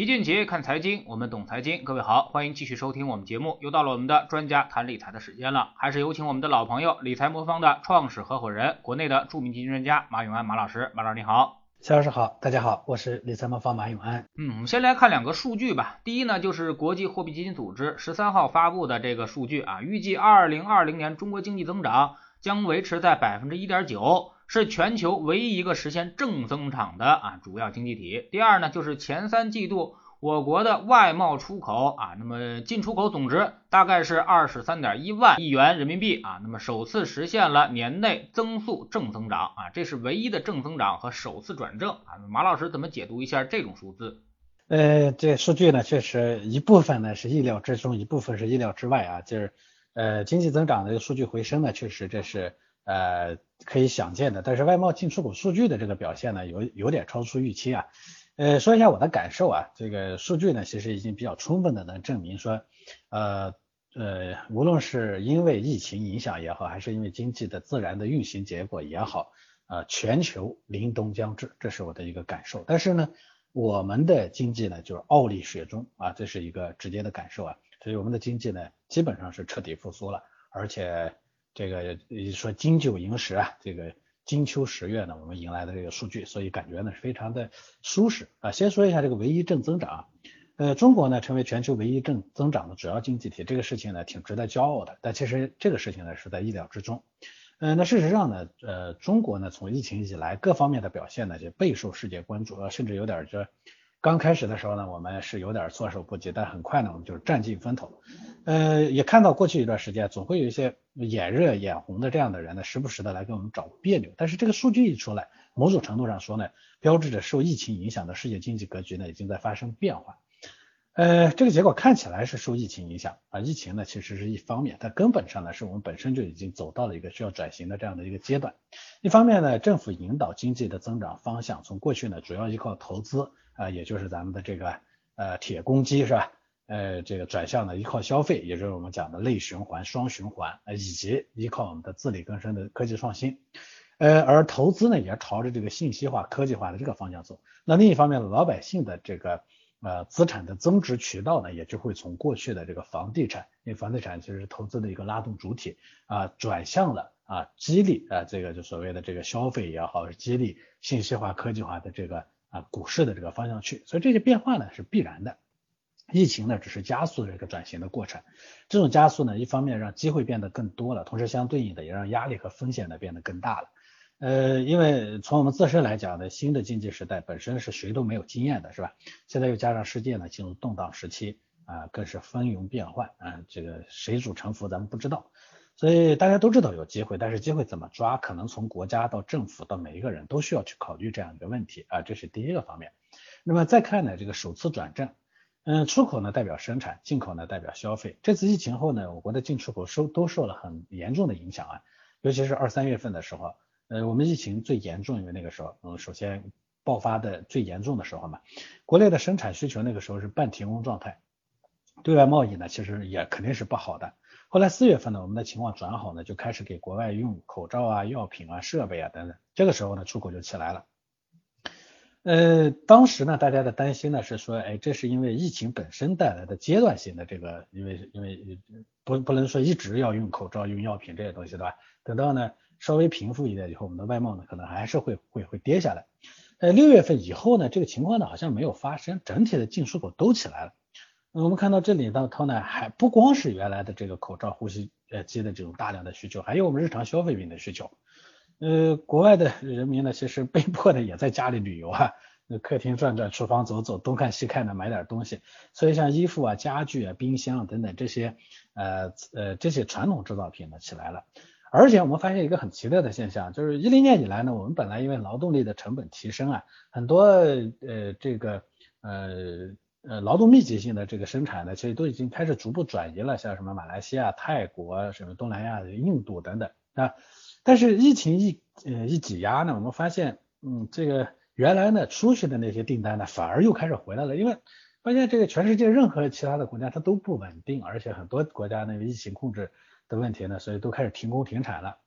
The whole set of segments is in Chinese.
齐俊杰看财经，我们懂财经。各位好，欢迎继续收听我们节目。又到了我们的专家谈理财的时间了，还是有请我们的老朋友，理财魔方的创始合伙人，国内的著名基金专家马永安马老师。马老师你好，肖老师好，大家好，我是理财魔方马永安。嗯，我们先来看两个数据吧。第一呢，就是国际货币基金组织十三号发布的这个数据啊，预计二零二零年中国经济增长将维持在百分之一点九。是全球唯一一个实现正增长的啊主要经济体。第二呢，就是前三季度我国的外贸出口啊，那么进出口总值大概是二十三点一万亿元人民币啊，那么首次实现了年内增速正增长啊，这是唯一的正增长和首次转正啊。马老师怎么解读一下这种数字？呃，这数据呢，确实一部分呢是意料之中，一部分是意料之外啊，就是呃经济增长的数据回升呢，确实这是。呃，可以想见的，但是外贸进出口数据的这个表现呢，有有点超出预期啊。呃，说一下我的感受啊，这个数据呢，其实已经比较充分的能证明说，呃呃，无论是因为疫情影响也好，还是因为经济的自然的运行结果也好，呃，全球凛冬将至，这是我的一个感受。但是呢，我们的经济呢，就是傲立雪中啊，这是一个直接的感受啊，所以我们的经济呢，基本上是彻底复苏了，而且。这个说金九银十啊，这个金秋十月呢，我们迎来的这个数据，所以感觉呢是非常的舒适啊。先说一下这个唯一正增长啊，呃，中国呢成为全球唯一正增长的主要经济体，这个事情呢挺值得骄傲的。但其实这个事情呢是在意料之中。嗯，那事实上呢，呃，中国呢从疫情以来各方面的表现呢就备受世界关注，甚至有点这。刚开始的时候呢，我们是有点措手不及，但很快呢，我们就是占尽风头。呃，也看到过去一段时间，总会有一些眼热眼红的这样的人呢，时不时的来给我们找别扭。但是这个数据一出来，某种程度上说呢，标志着受疫情影响的世界经济格局呢，已经在发生变化。呃，这个结果看起来是受疫情影响啊，疫情呢其实是一方面，但根本上呢是我们本身就已经走到了一个需要转型的这样的一个阶段。一方面呢，政府引导经济的增长方向，从过去呢主要依靠投资啊，也就是咱们的这个呃铁公鸡是吧？呃，这个转向呢依靠消费，也就是我们讲的内循环、双循环呃，以及依靠我们的自力更生的科技创新。呃，而投资呢也朝着这个信息化、科技化的这个方向走。那另一方面，老百姓的这个。呃，资产的增值渠道呢，也就会从过去的这个房地产，因为房地产其实是投资的一个拉动主体啊，转向了啊，激励啊，这个就所谓的这个消费也好，是激励信息化、科技化的这个啊股市的这个方向去，所以这些变化呢是必然的。疫情呢只是加速这个转型的过程，这种加速呢，一方面让机会变得更多了，同时相对应的也让压力和风险呢变得更大了。呃，因为从我们自身来讲呢，新的经济时代本身是谁都没有经验的，是吧？现在又加上世界呢进入动荡时期啊，更是风云变幻啊，这个谁主沉浮咱们不知道，所以大家都知道有机会，但是机会怎么抓，可能从国家到政府到每一个人都需要去考虑这样一个问题啊，这是第一个方面。那么再看呢，这个首次转正，嗯，出口呢代表生产，进口呢代表消费。这次疫情后呢，我国的进出口受都受了很严重的影响啊，尤其是二三月份的时候。呃，我们疫情最严重，因为那个时候，嗯，首先爆发的最严重的时候嘛，国内的生产需求那个时候是半停工状态，对外贸易呢其实也肯定是不好的。后来四月份呢，我们的情况转好呢，就开始给国外用口罩啊、药品啊、设备啊等等，这个时候呢，出口就起来了。呃，当时呢，大家的担心呢是说，哎，这是因为疫情本身带来的阶段性的这个，因为因为不不能说一直要用口罩、用药品这些东西，对吧？等到呢。稍微平复一点以后，我们的外贸呢可能还是会会会跌下来。呃，六月份以后呢，这个情况呢好像没有发生，整体的进出口都起来了。我们看到这里到头呢，还不光是原来的这个口罩、呼吸呃机的这种大量的需求，还有我们日常消费品的需求。呃，国外的人民呢，其实被迫的也在家里旅游啊，那客厅转转，厨房走走，东看西看的买点东西。所以像衣服啊、家具啊、冰箱等等这些呃呃这些传统制造品呢起来了。而且我们发现一个很奇特的现象，就是一零年以来呢，我们本来因为劳动力的成本提升啊，很多呃这个呃呃劳动密集性的这个生产呢，其实都已经开始逐步转移了，像什么马来西亚、泰国、什么东南亚、印度等等啊。但是疫情一呃一挤压呢，我们发现嗯这个原来呢出去的那些订单呢，反而又开始回来了，因为发现这个全世界任何其他的国家它都不稳定，而且很多国家那个疫情控制。的问题呢，所以都开始停工停产了，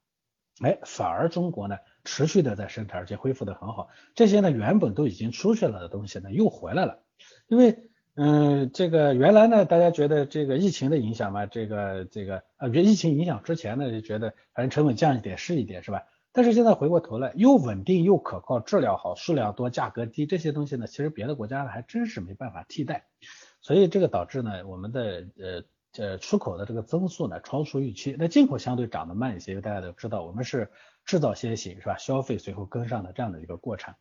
哎，反而中国呢持续的在生产，而且恢复的很好。这些呢原本都已经出去了的东西呢又回来了，因为嗯，这个原来呢，大家觉得这个疫情的影响嘛，这个这个呃，觉得疫情影响之前呢，就觉得反正成本降一点是一点，是吧？但是现在回过头来，又稳定又可靠，质量好，数量多，价格低，这些东西呢，其实别的国家呢还真是没办法替代。所以这个导致呢，我们的呃呃出口的这个增速呢超出预期，那进口相对涨得慢一些，因为大家都知道我们是制造先行是吧？消费随后跟上的这样的一个过程。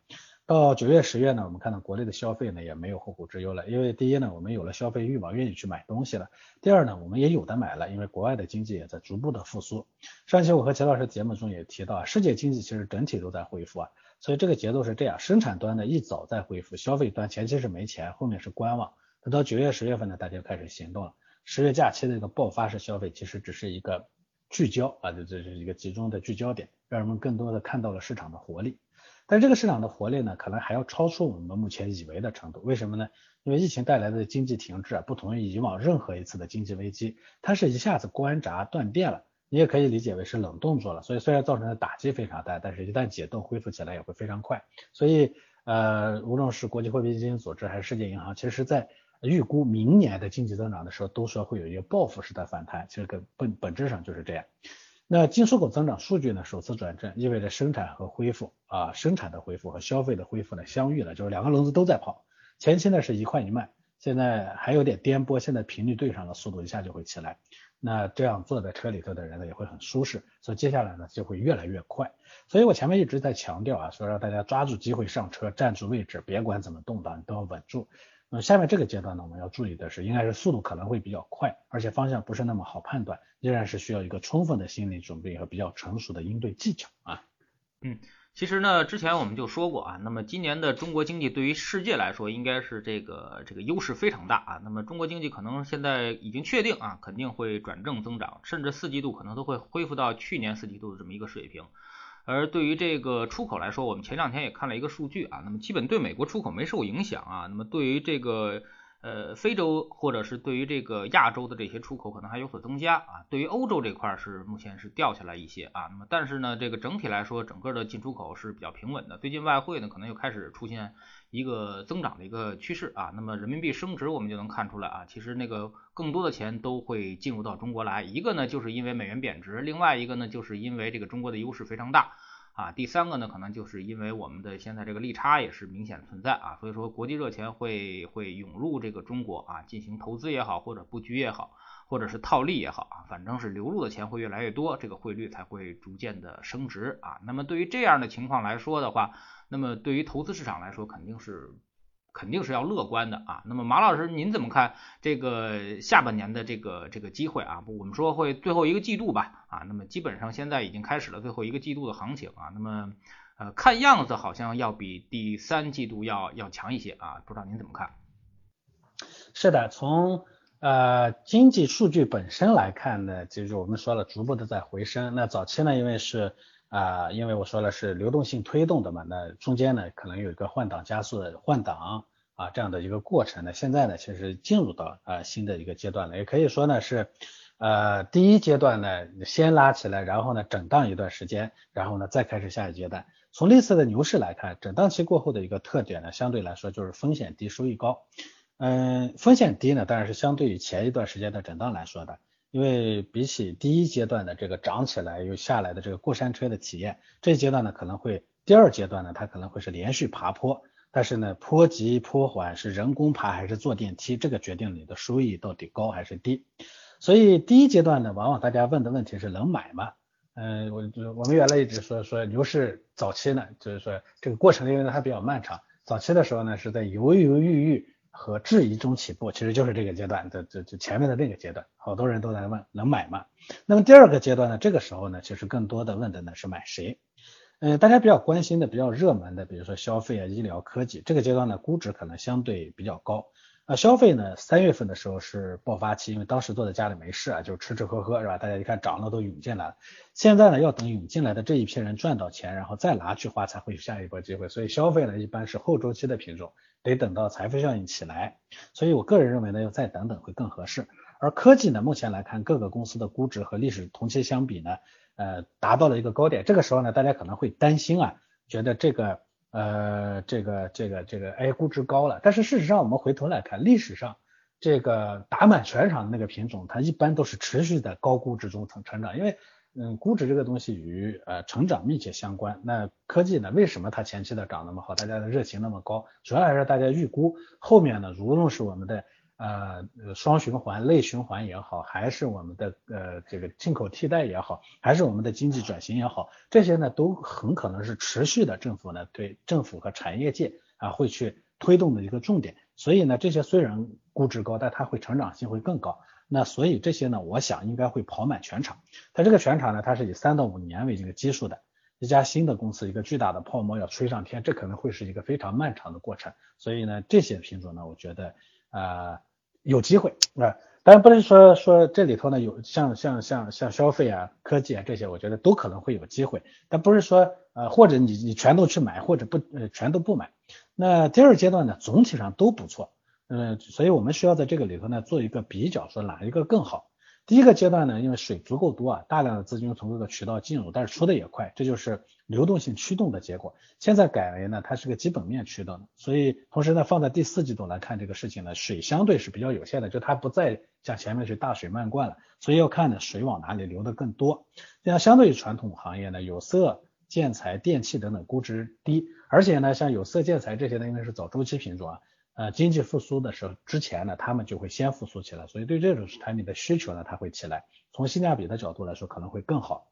到九月十月呢，我们看到国内的消费呢也没有后顾之忧了，因为第一呢，我们有了消费欲望，愿意去买东西了；第二呢，我们也有的买了，因为国外的经济也在逐步的复苏。上期我和钱老师节目中也提到啊，世界经济其实整体都在恢复啊，所以这个节奏是这样：生产端呢一早在恢复，消费端前期是没钱，后面是观望，等到九月十月份呢，大家就开始行动了。十月假期的一个爆发式消费其实只是一个聚焦啊，这这是一个集中的聚焦点，让人们更多的看到了市场的活力。但这个市场的活力呢，可能还要超出我们目前以为的程度。为什么呢？因为疫情带来的经济停滞啊，不同于以往任何一次的经济危机，它是一下子关闸断电了。你也可以理解为是冷动作了。所以虽然造成的打击非常大，但是一旦解冻恢复起来也会非常快。所以呃，无论是国际货币基金组织还是世界银行，其实在预估明年的经济增长的时候，都说会有一个报复式的反弹。其实根本本质上就是这样。那进出口增长数据呢首次转正，意味着生产和恢复啊，生产的恢复和消费的恢复呢相遇了，就是两个轮子都在跑。前期呢是一快一慢，现在还有点颠簸，现在频率对上了，速度一下就会起来。那这样坐在车里头的人呢也会很舒适，所以接下来呢就会越来越快。所以我前面一直在强调啊，说让大家抓住机会上车，站住位置，别管怎么动荡，你都要稳住。那下面这个阶段呢，我们要注意的是，应该是速度可能会比较快，而且方向不是那么好判断，依然是需要一个充分的心理准备和比较成熟的应对技巧啊。嗯，其实呢，之前我们就说过啊，那么今年的中国经济对于世界来说，应该是这个这个优势非常大啊。那么中国经济可能现在已经确定啊，肯定会转正增长，甚至四季度可能都会恢复到去年四季度的这么一个水平。而对于这个出口来说，我们前两天也看了一个数据啊，那么基本对美国出口没受影响啊，那么对于这个呃非洲或者是对于这个亚洲的这些出口可能还有所增加啊，对于欧洲这块是目前是掉下来一些啊，那么但是呢，这个整体来说，整个的进出口是比较平稳的，最近外汇呢可能又开始出现。一个增长的一个趋势啊，那么人民币升值，我们就能看出来啊，其实那个更多的钱都会进入到中国来。一个呢，就是因为美元贬值；另外一个呢，就是因为这个中国的优势非常大啊；第三个呢，可能就是因为我们的现在这个利差也是明显存在啊，所以说国际热钱会会涌入这个中国啊，进行投资也好，或者布局也好，或者是套利也好啊，反正是流入的钱会越来越多，这个汇率才会逐渐的升值啊。那么对于这样的情况来说的话，那么对于投资市场来说，肯定是肯定是要乐观的啊。那么马老师，您怎么看这个下半年的这个这个机会啊？我们说会最后一个季度吧啊。那么基本上现在已经开始了最后一个季度的行情啊。那么呃，看样子好像要比第三季度要要强一些啊。不知道您怎么看？是的，从呃经济数据本身来看呢，就是我们说了，逐步的在回升。那早期呢，因为是啊，因为我说了是流动性推动的嘛，那中间呢可能有一个换挡加速的换挡啊这样的一个过程呢，现在呢其实进入到啊新的一个阶段了，也可以说呢是呃第一阶段呢先拉起来，然后呢震荡一段时间，然后呢再开始下一阶段。从历次的牛市来看，震荡期过后的一个特点呢，相对来说就是风险低，收益高。嗯，风险低呢，当然是相对于前一段时间的震荡来说的。因为比起第一阶段的这个涨起来又下来的这个过山车的体验，这一阶段呢可能会第二阶段呢它可能会是连续爬坡，但是呢坡急坡缓是人工爬还是坐电梯，这个决定你的收益到底高还是低。所以第一阶段呢，往往大家问的问题是能买吗？嗯，我我们原来一直说说牛市早期呢，就是说这个过程因为它比较漫长，早期的时候呢是在犹犹豫豫。和质疑中起步，其实就是这个阶段的这这前面的那个阶段，好多人都在问能买吗？那么第二个阶段呢，这个时候呢，其实更多的问的呢是买谁？嗯，大家比较关心的、比较热门的，比如说消费啊、医疗、科技，这个阶段呢，估值可能相对比较高。那消费呢，三月份的时候是爆发期，因为当时坐在家里没事啊，就吃吃喝喝是吧？大家一看涨了都涌进来了。现在呢，要等涌进来的这一批人赚到钱，然后再拿去花，才会有下一波机会。所以消费呢，一般是后周期的品种。得等到财富效应起来，所以我个人认为呢，要再等等会更合适。而科技呢，目前来看，各个公司的估值和历史同期相比呢，呃，达到了一个高点。这个时候呢，大家可能会担心啊，觉得这个呃，这个这个这个，哎，估值高了。但是事实上，我们回头来看，历史上这个打满全场的那个品种，它一般都是持续在高估值中成成长，因为。嗯，估值这个东西与呃成长密切相关。那科技呢，为什么它前期的涨那么好，大家的热情那么高？主要还是大家预估后面呢，无论是我们的呃双循环、内循环也好，还是我们的呃这个进口替代也好，还是我们的经济转型也好，这些呢都很可能是持续的政府呢对政府和产业界啊会去推动的一个重点。所以呢，这些虽然估值高，但它会成长性会更高。那所以这些呢，我想应该会跑满全场。它这个全场呢，它是以三到五年为这个基数的。一家新的公司，一个巨大的泡沫要吹上天，这可能会是一个非常漫长的过程。所以呢，这些品种呢，我觉得呃有机会啊。当然不能说说这里头呢有像像像像消费啊、科技啊这些，我觉得都可能会有机会。但不是说呃或者你你全都去买，或者不呃全都不买。那第二阶段呢，总体上都不错。嗯，所以我们需要在这个里头呢做一个比较，说哪一个更好。第一个阶段呢，因为水足够多啊，大量的资金从各个渠道进入，但是出的也快，这就是流动性驱动的结果。现在改为呢，它是个基本面驱动，所以同时呢，放在第四季度来看这个事情呢，水相对是比较有限的，就它不再像前面是大水漫灌了，所以要看呢水往哪里流的更多。这样相对于传统行业呢，有色、建材、电器等等估值低，而且呢，像有色、建材这些呢，应该是早周期品种啊。呃，经济复苏的时候之前呢，他们就会先复苏起来，所以对这种产品的需求呢，它会起来。从性价比的角度来说，可能会更好。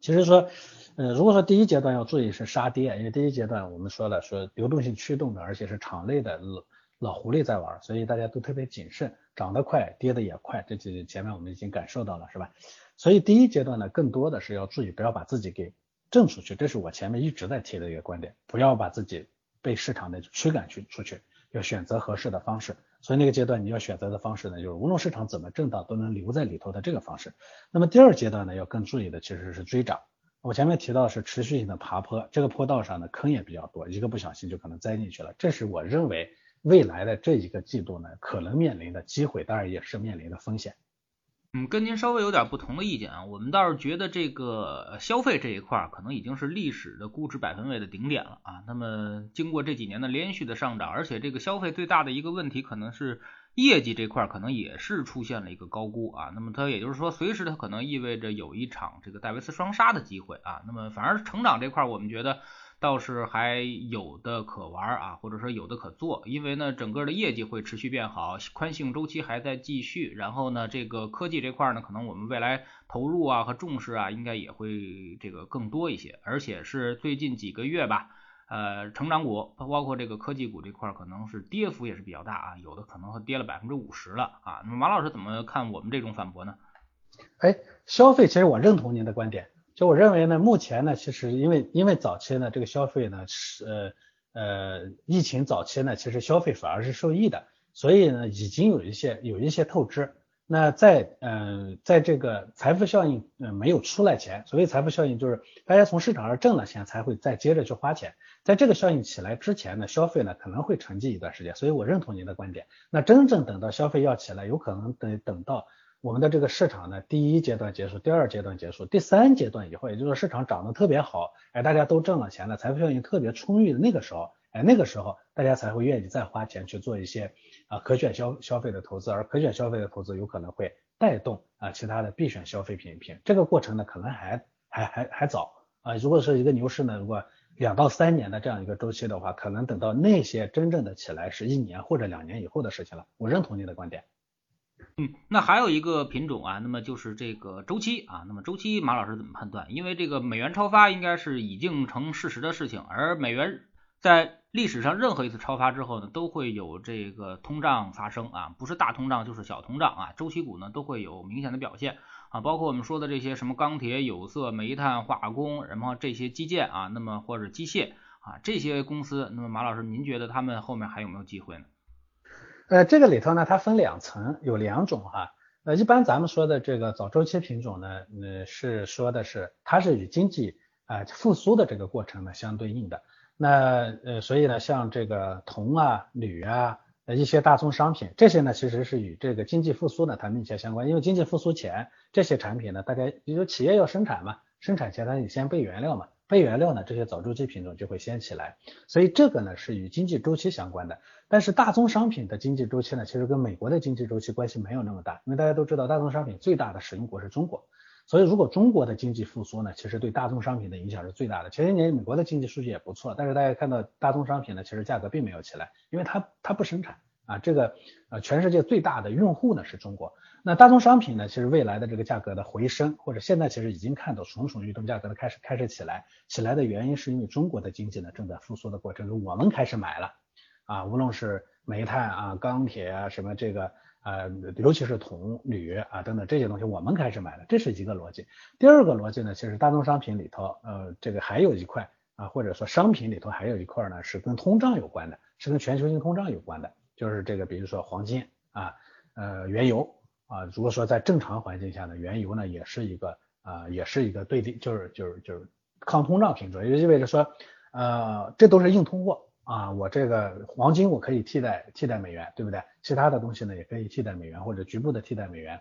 其实说，呃，如果说第一阶段要注意是杀跌，因为第一阶段我们说了，说流动性驱动的，而且是场内的老老狐狸在玩，所以大家都特别谨慎，涨得快，跌得也快，这几前面我们已经感受到了，是吧？所以第一阶段呢，更多的是要注意，不要把自己给挣出去，这是我前面一直在提的一个观点，不要把自己被市场的驱赶去出去。要选择合适的方式，所以那个阶段你要选择的方式呢，就是无论市场怎么震荡，都能留在里头的这个方式。那么第二阶段呢，要更注意的其实是追涨。我前面提到是持续性的爬坡，这个坡道上的坑也比较多，一个不小心就可能栽进去了。这是我认为未来的这一个季度呢，可能面临的机会，当然也是面临的风险。嗯，跟您稍微有点不同的意见啊，我们倒是觉得这个消费这一块可能已经是历史的估值百分位的顶点了啊。那么经过这几年的连续的上涨，而且这个消费最大的一个问题可能是业绩这块可能也是出现了一个高估啊。那么它也就是说，随时它可能意味着有一场这个戴维斯双杀的机会啊。那么反而成长这块，我们觉得。倒是还有的可玩啊，或者说有的可做，因为呢，整个的业绩会持续变好，宽性周期还在继续，然后呢，这个科技这块呢，可能我们未来投入啊和重视啊，应该也会这个更多一些，而且是最近几个月吧，呃，成长股包括这个科技股这块，可能是跌幅也是比较大啊，有的可能会跌了百分之五十了啊。那么马老师怎么看我们这种反驳呢？哎，消费其实我认同您的观点。我认为呢，目前呢，其实因为因为早期呢，这个消费呢是呃呃疫情早期呢，其实消费反而是受益的，所以呢，已经有一些有一些透支。那在嗯在这个财富效应嗯没有出来前，所谓财富效应就是大家从市场上挣了钱才会再接着去花钱，在这个效应起来之前呢，消费呢可能会沉寂一段时间。所以我认同您的观点。那真正等到消费要起来，有可能等等到。我们的这个市场呢，第一阶段结束，第二阶段结束，第三阶段以后，也就是说市场涨得特别好，哎，大家都挣了钱了，财富效应特别充裕的那个时候，哎，那个时候大家才会愿意再花钱去做一些啊可选消消费的投资，而可选消费的投资有可能会带动啊其他的必选消费品品，这个过程呢可能还还还还早啊，如果是一个牛市呢，如果两到三年的这样一个周期的话，可能等到那些真正的起来是一年或者两年以后的事情了。我认同你的观点。嗯，那还有一个品种啊，那么就是这个周期啊，那么周期马老师怎么判断？因为这个美元超发应该是已经成事实的事情，而美元在历史上任何一次超发之后呢，都会有这个通胀发生啊，不是大通胀就是小通胀啊，周期股呢都会有明显的表现啊，包括我们说的这些什么钢铁、有色、煤炭、化工，然后这些基建啊，那么或者机械啊这些公司，那么马老师您觉得他们后面还有没有机会呢？呃，这个里头呢，它分两层，有两种哈。呃，一般咱们说的这个早周期品种呢，呃，是说的是它是与经济啊复苏的这个过程呢相对应的。那呃，所以呢，像这个铜啊、铝啊，呃一些大宗商品，这些呢其实是与这个经济复苏呢它密切相关。因为经济复苏前这些产品呢，大家比如企业要生产嘛，生产前它得先备原料嘛。备原料呢，这些早周期品种就会先起来，所以这个呢是与经济周期相关的。但是大宗商品的经济周期呢，其实跟美国的经济周期关系没有那么大，因为大家都知道大宗商品最大的使用国是中国，所以如果中国的经济复苏呢，其实对大宗商品的影响是最大的。前些年美国的经济数据也不错，但是大家看到大宗商品呢，其实价格并没有起来，因为它它不生产啊，这个呃全世界最大的用户呢是中国。那大宗商品呢？其实未来的这个价格的回升，或者现在其实已经看到蠢蠢欲动，价格的开始开始起来。起来的原因是因为中国的经济呢正在复苏的过程中，我们开始买了啊，无论是煤炭啊、钢铁啊、什么这个呃，尤其是铜、铝啊等等这些东西，我们开始买了，这是一个逻辑。第二个逻辑呢，其实大宗商品里头，呃，这个还有一块啊，或者说商品里头还有一块呢，是跟通胀有关的，是跟全球性通胀有关的，就是这个比如说黄金啊，呃，原油。啊，如果说在正常环境下呢，原油呢也是一个啊，也是一个对立，就是就是就是抗通胀品种，也就意味着说，呃，这都是硬通货啊，我这个黄金我可以替代替代美元，对不对？其他的东西呢也可以替代美元或者局部的替代美元。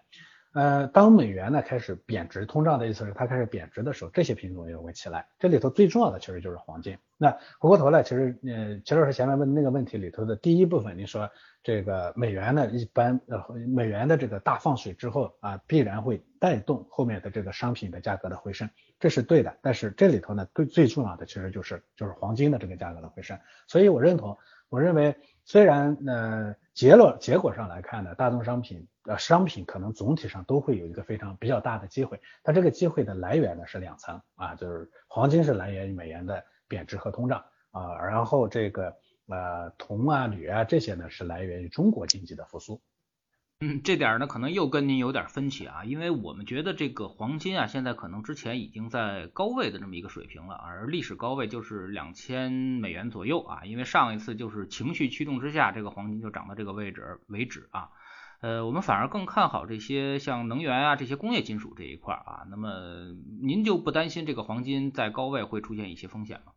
呃，当美元呢开始贬值，通胀的意思是它开始贬值的时候，这些品种也会起来。这里头最重要的其实就是黄金。那回过头来，其实呃，齐老师前面问的那个问题里头的第一部分，你说这个美元呢，一般呃美元的这个大放水之后啊，必然会带动后面的这个商品的价格的回升，这是对的。但是这里头呢，最最重要的其实就是就是黄金的这个价格的回升。所以我认同，我认为虽然呃结论结果上来看呢，大宗商品。呃，商品可能总体上都会有一个非常比较大的机会，它这个机会的来源呢是两层啊，就是黄金是来源于美元的贬值和通胀啊，然后这个呃铜啊、铝啊这些呢是来源于中国经济的复苏。嗯，这点呢可能又跟您有点分歧啊，因为我们觉得这个黄金啊现在可能之前已经在高位的这么一个水平了，而历史高位就是两千美元左右啊，因为上一次就是情绪驱动之下，这个黄金就涨到这个位置为止啊。呃，我们反而更看好这些像能源啊这些工业金属这一块啊。那么您就不担心这个黄金在高位会出现一些风险吗？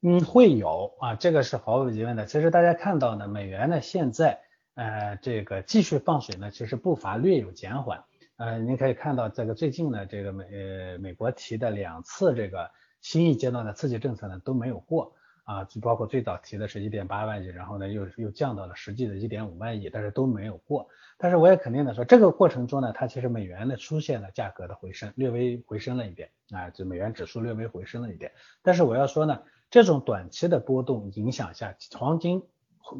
嗯，会有啊，这个是毫无疑问的。其实大家看到呢，美元呢现在呃这个继续放水呢，其实步伐略有减缓。呃，您可以看到这个最近呢，这个美呃美国提的两次这个新一阶段的刺激政策呢都没有过。啊，就包括最早提的是一点八万亿，然后呢又又降到了实际的一点五万亿，但是都没有过。但是我也肯定的说，这个过程中呢，它其实美元呢出现了价格的回升，略微回升了一点啊，就美元指数略微回升了一点。但是我要说呢，这种短期的波动影响下，黄金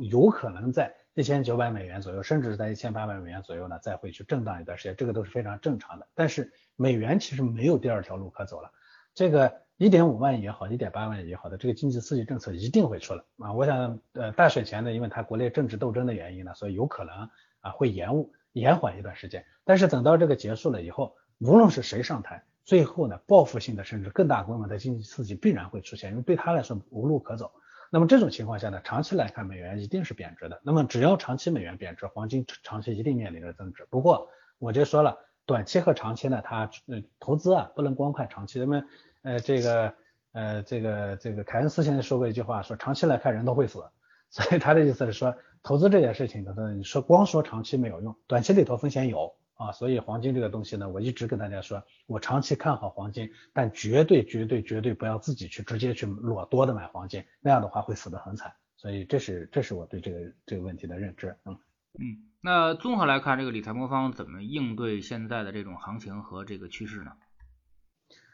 有可能在一千九百美元左右，甚至是在一千八百美元左右呢，再会去震荡一段时间，这个都是非常正常的。但是美元其实没有第二条路可走了，这个。一点五万亿也好，一点八万亿也好的这个经济刺激政策一定会出来啊！我想，呃，大选前呢，因为它国内政治斗争的原因呢，所以有可能啊会延误、延缓一段时间。但是等到这个结束了以后，无论是谁上台，最后呢，报复性的甚至更大规模的经济刺激必然会出现，因为对他来说无路可走。那么这种情况下呢，长期来看美元一定是贬值的。那么只要长期美元贬值，黄金长期一定面临着增值。不过我就说了，短期和长期呢，它呃投资啊不能光看长期，那么。呃，这个，呃，这个，这个凯恩斯先生说过一句话，说长期来看人都会死，所以他的意思是说，投资这件事情，可能你说光说长期没有用，短期里头风险有啊，所以黄金这个东西呢，我一直跟大家说，我长期看好黄金，但绝对绝对绝对不要自己去直接去裸多的买黄金，那样的话会死得很惨，所以这是这是我对这个这个问题的认知，嗯嗯，那综合来看，这个理财魔方怎么应对现在的这种行情和这个趋势呢？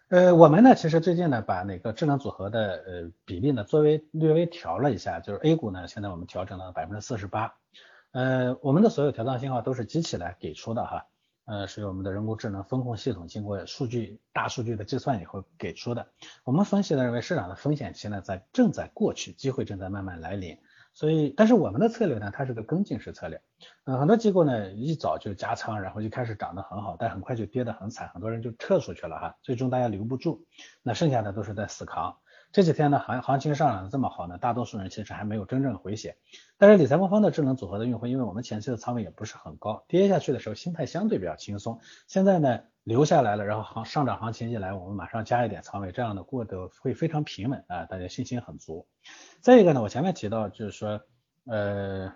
呃，我们呢，其实最近呢，把那个智能组合的呃比例呢，作为略微调了一下，就是 A 股呢，现在我们调整了百分之四十八。呃，我们的所有调仓信号都是机器来给出的哈，呃，是由我们的人工智能风控系统经过数据大数据的计算以后给出的。我们分析的认为市场的风险期呢，在正在过去，机会正在慢慢来临。所以，但是我们的策略呢，它是个跟进式策略。嗯，很多机构呢一早就加仓，然后就开始涨得很好，但很快就跌得很惨，很多人就撤出去了哈。最终大家留不住，那剩下的都是在死扛。这几天呢行行情上涨的这么好呢，大多数人其实还没有真正回血。但是理财魔方的智能组合的用户，因为我们前期的仓位也不是很高，跌下去的时候心态相对比较轻松。现在呢留下来了，然后行上涨行情一来，我们马上加一点仓位，这样的过得会非常平稳啊，大家信心很足。再一个呢，我前面提到就是说，呃，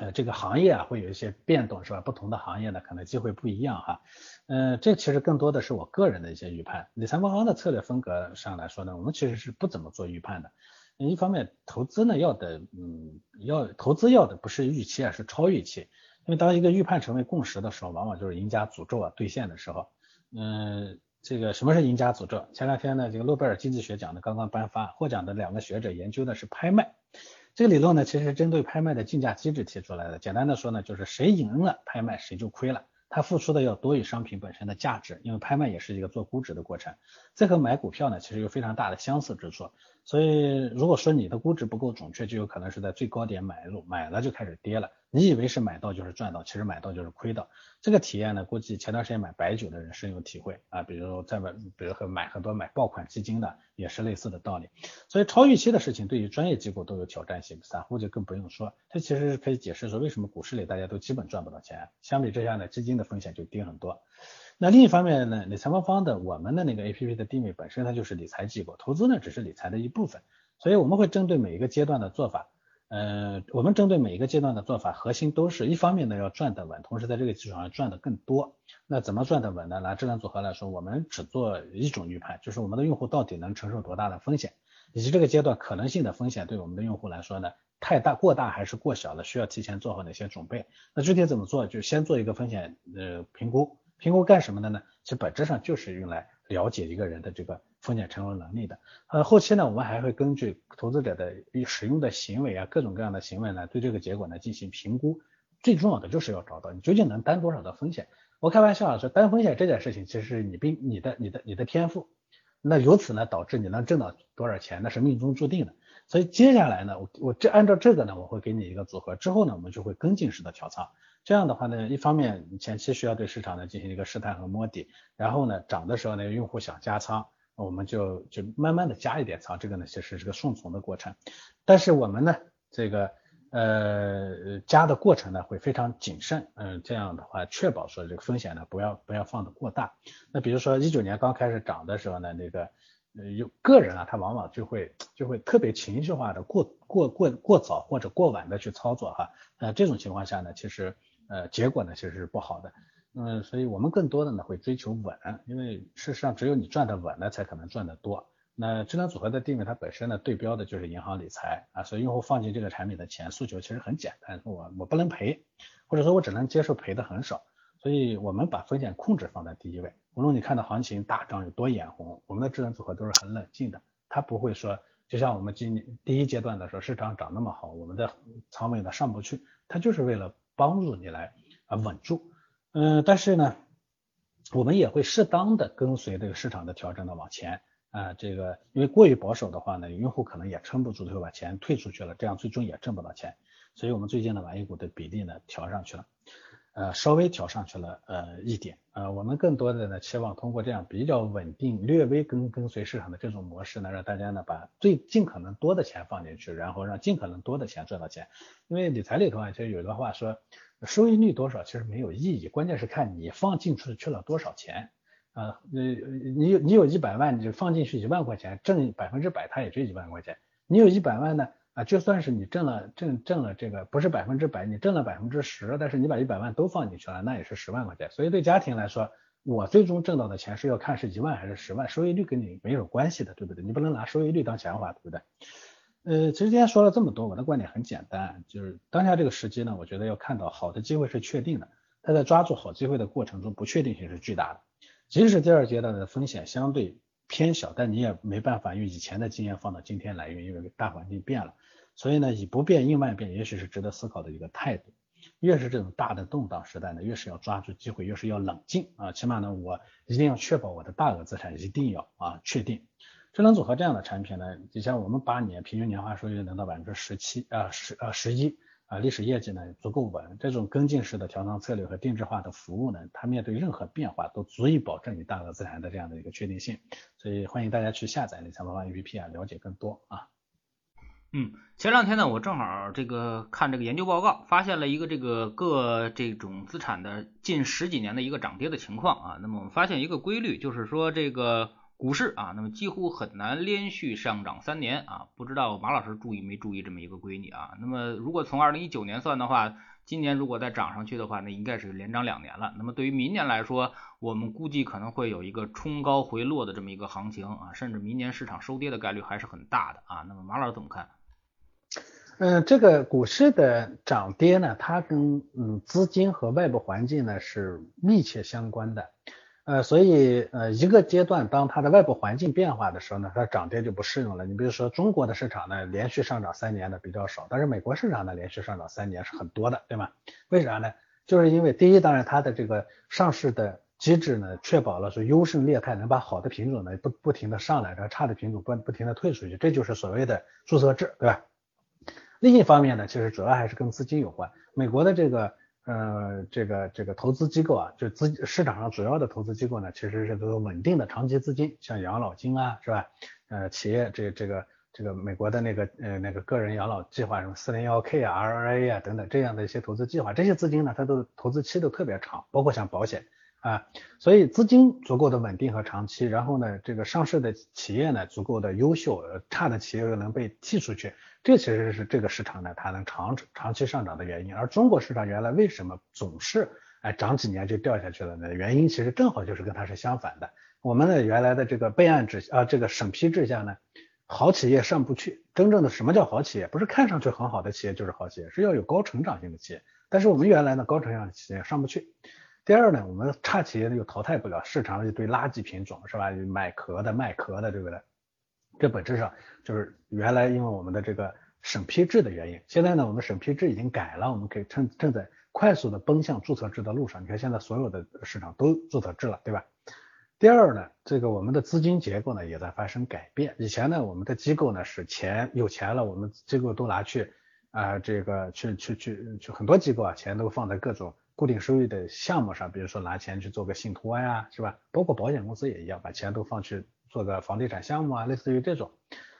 呃这个行业啊会有一些变动是吧？不同的行业呢可能机会不一样哈。嗯，这其实更多的是我个人的一些预判。理财魔方的策略风格上来说呢，我们其实是不怎么做预判的。一方面投资呢要的，嗯，要投资要的不是预期啊，是超预期。因为当一个预判成为共识的时候，往往就是赢家诅咒啊兑现的时候。嗯，这个什么是赢家诅咒？前两天呢，这个诺贝尔经济学奖呢刚刚颁发，获奖的两个学者研究的是拍卖。这个理论呢，其实是针对拍卖的竞价机制提出来的。简单的说呢，就是谁赢了拍卖，谁就亏了。他付出的要多于商品本身的价值，因为拍卖也是一个做估值的过程。这和买股票呢，其实有非常大的相似之处。所以如果说你的估值不够准确，就有可能是在最高点买入，买了就开始跌了。你以为是买到就是赚到，其实买到就是亏到。这个体验呢，估计前段时间买白酒的人深有体会啊。比如在买，比如和买很多买爆款基金的，也是类似的道理。所以超预期的事情对于专业机构都有挑战性，散户就更不用说。这其实是可以解释说为什么股市里大家都基本赚不到钱。相比之下呢，基金的风险就低很多。那另一方面呢，理财魔方的我们的那个 A P P 的定位本身它就是理财机构，投资呢只是理财的一部分。所以我们会针对每一个阶段的做法。呃，我们针对每一个阶段的做法，核心都是一方面呢要赚得稳，同时在这个基础上赚得更多。那怎么赚得稳呢？拿智能组合来说，我们只做一种预判，就是我们的用户到底能承受多大的风险，以及这个阶段可能性的风险对我们的用户来说呢，太大过大还是过小了，需要提前做好哪些准备。那具体怎么做？就先做一个风险呃评估，评估干什么的呢？其实本质上就是用来了解一个人的这个。风险承受能力的，呃，后期呢，我们还会根据投资者的使用的行为啊，各种各样的行为呢，对这个结果呢进行评估。最重要的就是要找到你究竟能担多少的风险。我开玩笑啊说，担风险这件事情，其实你并你的你的你的天赋。那由此呢，导致你能挣到多少钱，那是命中注定的。所以接下来呢，我我这按照这个呢，我会给你一个组合，之后呢，我们就会跟进式的调仓。这样的话呢，一方面前期需要对市场呢进行一个试探和摸底，然后呢，涨的时候呢，用户想加仓。我们就就慢慢的加一点仓，这个呢其实是个顺从的过程，但是我们呢这个呃加的过程呢会非常谨慎，嗯，这样的话确保说这个风险呢不要不要放的过大。那比如说一九年刚开始涨的时候呢，那个有个人啊，他往往就会就会特别情绪化的过过过过早或者过晚的去操作哈，呃这种情况下呢，其实呃结果呢其实是不好的。嗯，所以我们更多的呢会追求稳，因为事实上只有你赚的稳了，才可能赚得多。那智能组合的定位它本身呢对标的就是银行理财啊，所以用户放进这个产品的钱诉求其实很简单，我我不能赔，或者说我只能接受赔的很少。所以我们把风险控制放在第一位。无论你看到行情大涨有多眼红，我们的智能组合都是很冷静的，它不会说就像我们今年第一阶段的时候市场涨那么好，我们的仓位呢上不去，它就是为了帮助你来啊稳住。嗯，但是呢，我们也会适当的跟随这个市场的调整的往前啊，这个因为过于保守的话呢，用户可能也撑不住，就会把钱退出去了，这样最终也挣不到钱。所以我们最近呢，把 A 股的比例呢调上去了，呃，稍微调上去了呃一点，呃，我们更多的呢期望通过这样比较稳定、略微跟跟随市场的这种模式呢，让大家呢把最尽可能多的钱放进去，然后让尽可能多的钱赚到钱。因为理财里头啊，其实有一段话说。收益率多少其实没有意义，关键是看你放进去去了多少钱啊。呃，你有你有一百万，你就放进去一万块钱，挣百分之百，它也就一万块钱。你有一百万呢啊，就算是你挣了挣挣了这个不是百分之百，你挣了百分之十，但是你把一百万都放进去了，那也是十万块钱。所以对家庭来说，我最终挣到的钱是要看是一万还是十万，收益率跟你没有关系的，对不对？你不能拿收益率当钱花，对不对？呃，其实今天说了这么多，我的观点很简单，就是当下这个时机呢，我觉得要看到好的机会是确定的，但在抓住好机会的过程中，不确定性是巨大的。即使第二阶段的风险相对偏小，但你也没办法用以前的经验放到今天来用，因为大环境变了。所以呢，以不变应万变，也许是值得思考的一个态度。越是这种大的动荡时代呢，越是要抓住机会，越是要冷静啊。起码呢，我一定要确保我的大额资产一定要啊确定。智能组合这样的产品呢，就像我们八年平均年化收益率能到百分之十七啊十啊十一啊，历史业绩呢足够稳。这种跟进式的调仓策略和定制化的服务呢，它面对任何变化都足以保证你大额资产的这样的一个确定性。所以欢迎大家去下载理财魔方 APP 啊，了解更多啊。嗯，前两天呢，我正好这个看这个研究报告，发现了一个这个各这种资产的近十几年的一个涨跌的情况啊。那么我们发现一个规律，就是说这个。股市啊，那么几乎很难连续上涨三年啊，不知道马老师注意没注意这么一个规律啊？那么如果从二零一九年算的话，今年如果再涨上去的话，那应该是连涨两年了。那么对于明年来说，我们估计可能会有一个冲高回落的这么一个行情啊，甚至明年市场收跌的概率还是很大的啊。那么马老师怎么看？嗯，这个股市的涨跌呢，它跟嗯资金和外部环境呢是密切相关的。呃，所以呃一个阶段，当它的外部环境变化的时候呢，它涨跌就不适用了。你比如说中国的市场呢，连续上涨三年的比较少，但是美国市场呢，连续上涨三年是很多的，对吗？为啥呢？就是因为第一，当然它的这个上市的机制呢，确保了说优胜劣汰，能把好的品种呢不不停的上来，然后差的品种不不停的退出去，这就是所谓的注册制，对吧？另一方面呢，其实主要还是跟资金有关。美国的这个呃这个这个投资机构啊，就资市场上主要的投资机构呢，其实是都有稳定的长期资金，像养老金啊，是吧？呃，企业这这个这个美国的那个呃那个个人养老计划什么四零幺 K 啊、RRA 啊等等这样的一些投资计划，这些资金呢，它都投资期都特别长，包括像保险。啊，所以资金足够的稳定和长期，然后呢，这个上市的企业呢足够的优秀，差的企业又能被剔出去，这其实是这个市场呢它能长长期上涨的原因。而中国市场原来为什么总是哎涨几年就掉下去了呢？原因其实正好就是跟它是相反的。我们的原来的这个备案制啊，这个审批制下呢，好企业上不去。真正的什么叫好企业？不是看上去很好的企业就是好企业，是要有高成长性的企业。但是我们原来呢高成长的企业上不去。第二呢，我们差企业呢又淘汰不了，市场一堆垃圾品种是吧？买壳的、卖壳的，对不对？这本质上就是原来因为我们的这个审批制的原因，现在呢我们审批制已经改了，我们可以正正在快速的奔向注册制的路上。你看现在所有的市场都注册制了，对吧？第二呢，这个我们的资金结构呢也在发生改变。以前呢我们的机构呢是钱有钱了，我们机构都拿去啊这个去去去去很多机构啊钱都放在各种。固定收益的项目上，比如说拿钱去做个信托呀，是吧？包括保险公司也一样，把钱都放去做个房地产项目啊，类似于这种。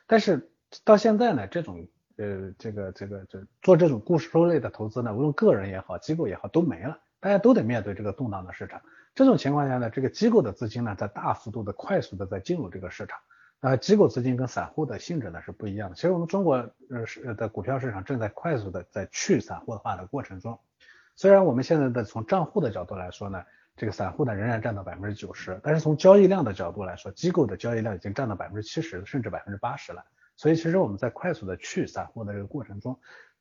但是到现在呢，这种呃这个这个这做这种固收类的投资呢，无论个人也好，机构也好，都没了，大家都得面对这个动荡的市场。这种情况下呢，这个机构的资金呢，在大幅度的、快速的在进入这个市场。那机构资金跟散户的性质呢是不一样的。其实我们中国呃是的股票市场正在快速的在去散户化的过程中。虽然我们现在的从账户的角度来说呢，这个散户呢仍然占到百分之九十，但是从交易量的角度来说，机构的交易量已经占到百分之七十甚至百分之八十了。所以其实我们在快速的去散户的这个过程中，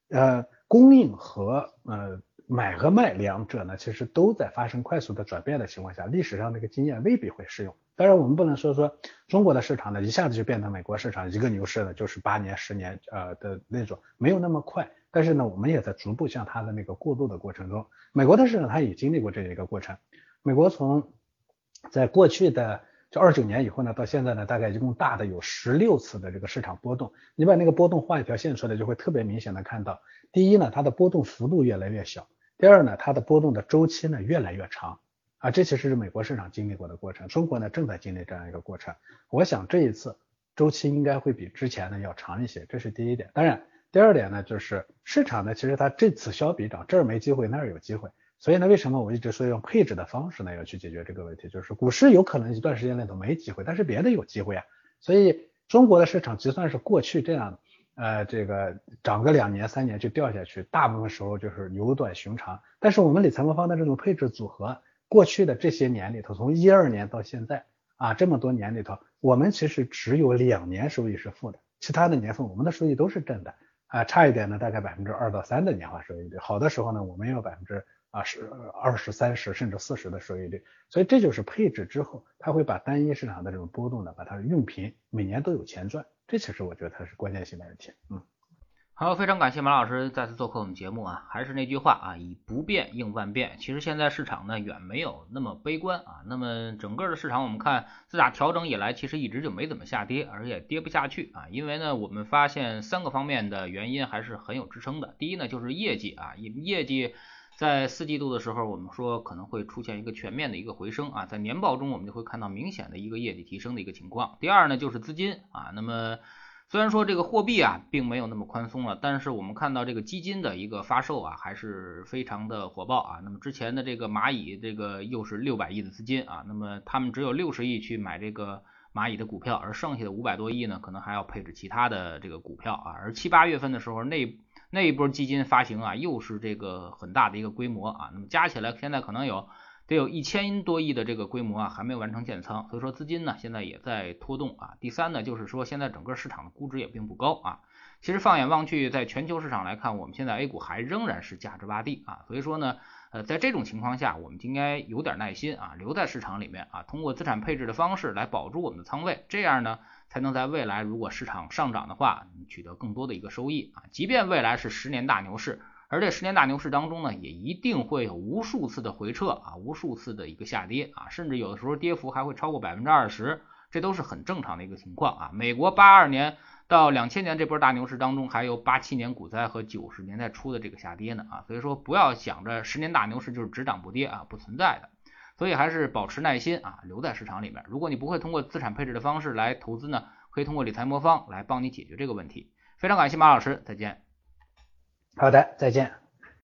呃，供应和呃买和卖两者呢，其实都在发生快速的转变的情况下，历史上这个经验未必会适用。当然我们不能说说中国的市场呢一下子就变成美国市场一个牛市呢就是八年十年呃的那种，没有那么快。但是呢，我们也在逐步向它的那个过渡的过程中。美国的市场它也经历过这一个过程。美国从在过去的就二九年以后呢，到现在呢，大概一共大的有十六次的这个市场波动。你把那个波动画一条线出来，就会特别明显的看到，第一呢，它的波动幅度越来越小；第二呢，它的波动的周期呢越来越长。啊，这其实是美国市场经历过的过程。中国呢正在经历这样一个过程。我想这一次周期应该会比之前呢要长一些，这是第一点。当然。第二点呢，就是市场呢，其实它这次小比涨，这儿没机会，那儿有机会。所以呢，为什么我一直说用配置的方式呢，要去解决这个问题？就是股市有可能一段时间内都没机会，但是别的有机会啊。所以中国的市场就算是过去这样，呃，这个涨个两年三年就掉下去，大部分时候就是牛短寻常。但是我们理财魔方的这种配置组合，过去的这些年里头，从一二年到现在啊，这么多年里头，我们其实只有两年收益是负的，其他的年份我们的收益都是正的。啊，差一点呢，大概百分之二到三的年化收益率，好的时候呢，我们有百分之啊十二十三十甚至四十的收益率，所以这就是配置之后，它会把单一市场的这种波动呢，把它用平，每年都有钱赚，这其实我觉得它是关键性的问题，嗯。好，非常感谢马老师再次做客我们节目啊！还是那句话啊，以不变应万变。其实现在市场呢远没有那么悲观啊。那么整个的市场我们看自打调整以来，其实一直就没怎么下跌，而且跌不下去啊。因为呢，我们发现三个方面的原因还是很有支撑的。第一呢，就是业绩啊，业绩在四季度的时候，我们说可能会出现一个全面的一个回升啊，在年报中我们就会看到明显的一个业绩提升的一个情况。第二呢，就是资金啊，那么。虽然说这个货币啊并没有那么宽松了，但是我们看到这个基金的一个发售啊还是非常的火爆啊。那么之前的这个蚂蚁这个又是六百亿的资金啊，那么他们只有六十亿去买这个蚂蚁的股票，而剩下的五百多亿呢，可能还要配置其他的这个股票啊。而七八月份的时候，那那一波基金发行啊，又是这个很大的一个规模啊。那么加起来，现在可能有得有一千多亿的这个规模啊，还没有完成建仓。所以说资金呢，现在也在拖动啊。第三呢，就是说现在整个市场的估值也并不高啊。其实放眼望去，在全球市场来看，我们现在 A 股还仍然是价值洼地啊。所以说呢。呃，在这种情况下，我们就应该有点耐心啊，留在市场里面啊，通过资产配置的方式来保住我们的仓位，这样呢，才能在未来如果市场上涨的话，取得更多的一个收益啊。即便未来是十年大牛市，而这十年大牛市当中呢，也一定会有无数次的回撤啊，无数次的一个下跌啊，甚至有的时候跌幅还会超过百分之二十，这都是很正常的一个情况啊。美国八二年。到两千年这波大牛市当中，还有八七年股灾和九十年代初的这个下跌呢啊，所以说不要想着十年大牛市就是只涨不跌啊，不存在的，所以还是保持耐心啊，留在市场里面。如果你不会通过资产配置的方式来投资呢，可以通过理财魔方来帮你解决这个问题。非常感谢马老师，再见。好的，再见。